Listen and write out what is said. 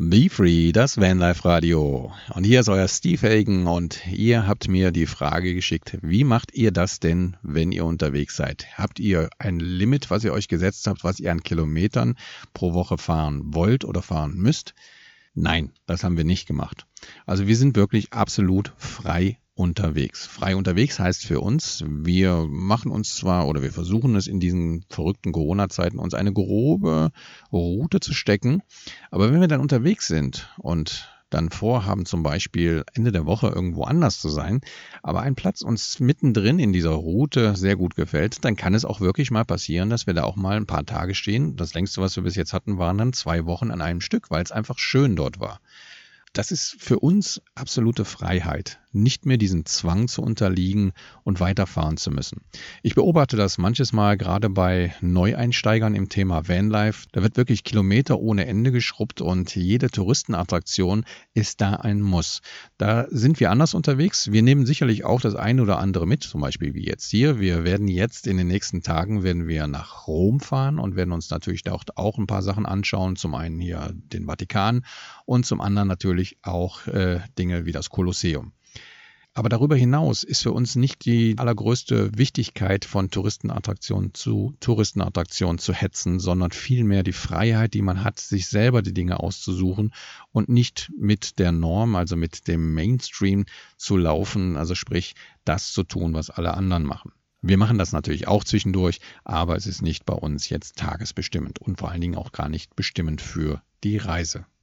Be Free, das Vanlife Radio. Und hier ist euer Steve Hagen und ihr habt mir die Frage geschickt, wie macht ihr das denn, wenn ihr unterwegs seid? Habt ihr ein Limit, was ihr euch gesetzt habt, was ihr an Kilometern pro Woche fahren wollt oder fahren müsst? Nein, das haben wir nicht gemacht. Also wir sind wirklich absolut frei unterwegs. Frei unterwegs heißt für uns, wir machen uns zwar oder wir versuchen es in diesen verrückten Corona-Zeiten uns eine grobe Route zu stecken, aber wenn wir dann unterwegs sind und dann vorhaben, zum Beispiel Ende der Woche irgendwo anders zu sein, aber ein Platz uns mittendrin in dieser Route sehr gut gefällt, dann kann es auch wirklich mal passieren, dass wir da auch mal ein paar Tage stehen. Das längste, was wir bis jetzt hatten, waren dann zwei Wochen an einem Stück, weil es einfach schön dort war. Das ist für uns absolute Freiheit, nicht mehr diesem Zwang zu unterliegen und weiterfahren zu müssen. Ich beobachte das manches Mal gerade bei Neueinsteigern im Thema Vanlife. Da wird wirklich Kilometer ohne Ende geschrubbt und jede Touristenattraktion ist da ein Muss. Da sind wir anders unterwegs. Wir nehmen sicherlich auch das eine oder andere mit, zum Beispiel wie jetzt hier. Wir werden jetzt in den nächsten Tagen werden wir nach Rom fahren und werden uns natürlich dort auch ein paar Sachen anschauen. Zum einen hier den Vatikan und zum anderen natürlich auch äh, Dinge wie das Kolosseum. Aber darüber hinaus ist für uns nicht die allergrößte Wichtigkeit von Touristenattraktion zu Touristenattraktion zu hetzen, sondern vielmehr die Freiheit, die man hat, sich selber die Dinge auszusuchen und nicht mit der Norm, also mit dem Mainstream zu laufen, also sprich das zu tun, was alle anderen machen. Wir machen das natürlich auch zwischendurch, aber es ist nicht bei uns jetzt tagesbestimmend und vor allen Dingen auch gar nicht bestimmend für die Reise.